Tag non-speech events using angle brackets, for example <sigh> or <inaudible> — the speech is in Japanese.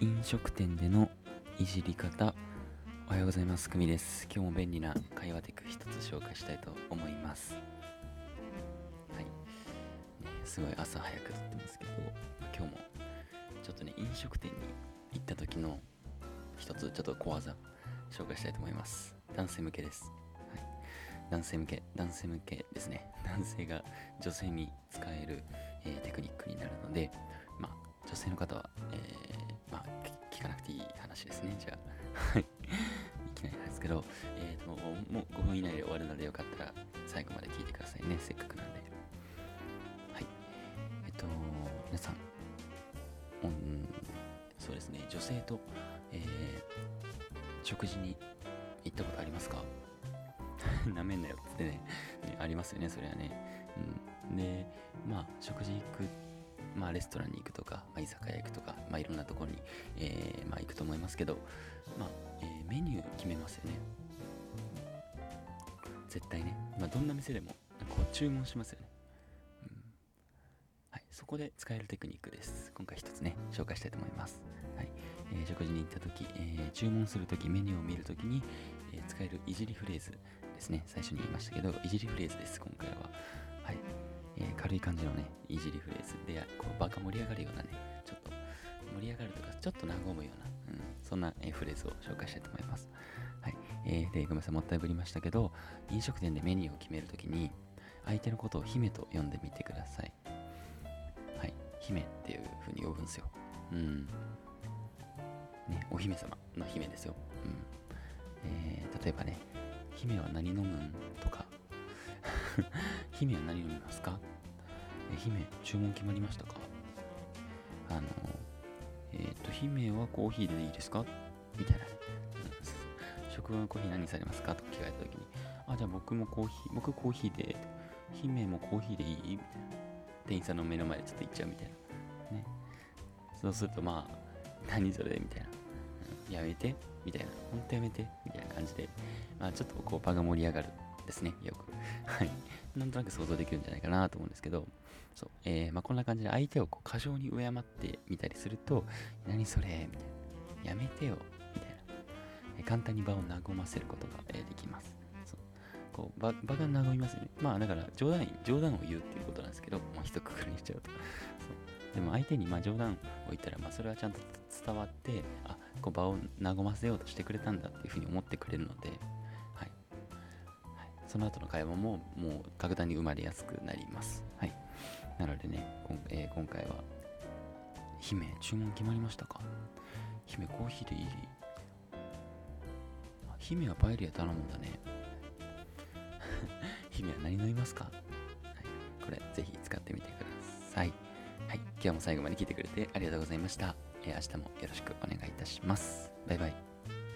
飲食店でのいじり方おはようございますくみです。今日も便利な会話テク一つ紹介したいと思います。はい、ね、すごい朝早く撮ってますけど今日もちょっとね飲食店に行った時の一つちょっと小技紹介したいと思います。男性向けです。はい。男性向け男性向けですね。<laughs> 男性が女性に使える、えーテクニックになるのでまあ女性の方は、えーまあ聞かなくていい話ですね。じゃあはい。<laughs> いきなりなんですけど、えーともう5分以内で終わるのでよかったら最後まで聞いてくださいね。せっかくなんで。はい。えっと皆さん。うんそうですね。女性と、えー食事に行ったことありますか？<laughs> なめんなよってねねありますよねそれはね、うん、でまあ食事行くまあレストランに行くとか、まあ、居酒屋行くとか、まあ、いろんなところに、えーまあ、行くと思いますけど、まあえーメニュー決めますよね。絶対ね、まあ、どんな店でもこう注文しますよね、うん。はい、そこで使えるテクニックです。今回一つね紹介したいと思います、はい。えー食事に行った時、え注文する時メニューを見る時に、え使えるいじりフレーズですね。最初に言いましたけどいじりフレーズです今回は。はい、えー軽い感じのねいじりフレーズでこう場が盛り上がるようなねちょっと盛り上がるとかちょっと和むような、うん、そんな、えフレーズを紹介したいと思います。はい、えーでごめんなさい。もったいぶりましたけど飲食店でメニューを決めるときに相手のことを姫と呼んでみてください。はい。姫っていう風に呼ぶんですよ。うん。ねお姫様の姫ですよ。うん。えー例えばね姫は何飲むん？とか <laughs> 姫は何飲みますか？え姫注文決まりましたか？あのえっ、と姫はコーヒーでいいですか？みたいな。ねうん職場のコーヒー何されますか？と聞かれた時にあじゃあ僕もコーヒー僕コーヒーで姫もコーヒーでいい？みたいな店員さんの目の前でちょっと言っちゃうみたいな。ね。そうするとまあ何それ？みたいな、うん。やめて？みたいな。本当やめて？みたいな感じで。まあちょっとこう場が盛り上がる。ですねよく。<laughs> はい。なんとなく想像できるんじゃないかなと思うんですけどそう、えーまあ、こんな感じで相手をこう過剰に敬ってみたりすると何それみたいな。やめてよみたいな。えー簡単に場を和ませることが、えーできます。そう。こう場場が和みますよね。まあだから冗談冗談を言うっていうことなんですけどもう一括りにしちゃうと。そう。でも相手にまあ冗談を言ったらまあそれはちゃんと伝わってあこう場を和ませようとしてくれたんだっていうふうに思ってくれるので、その後の会話ももう格段に生まれやすくなります。はい、なのでね、こんえー今回は姫、注文決まりましたか？姫、コーヒーでいい？姫はパエリア頼むんだね。<laughs> 姫は何飲みますか、はい、これ、ぜひ使ってみてください。はい、今日も最後まで聞いてくれてありがとうございました。えー明日もよろしくお願いいたします。バイバイ。